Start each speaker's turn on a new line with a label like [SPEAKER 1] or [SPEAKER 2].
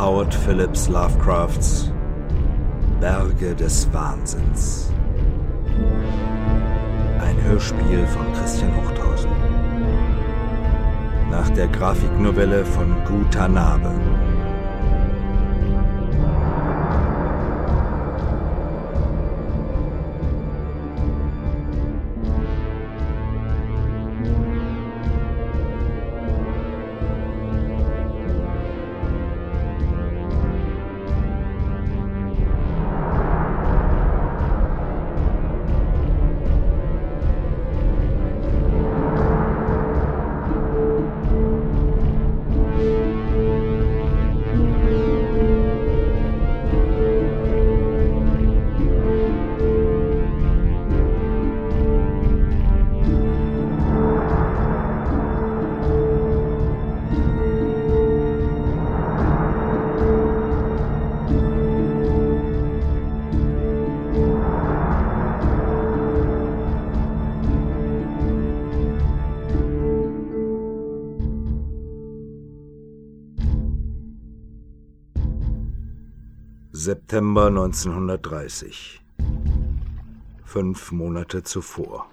[SPEAKER 1] Howard Phillips Lovecrafts Berge des Wahnsinns. Ein Hörspiel von Christian Hochthausen. Nach der Grafiknovelle von Guta Nabe. September 1930. Fünf Monate zuvor.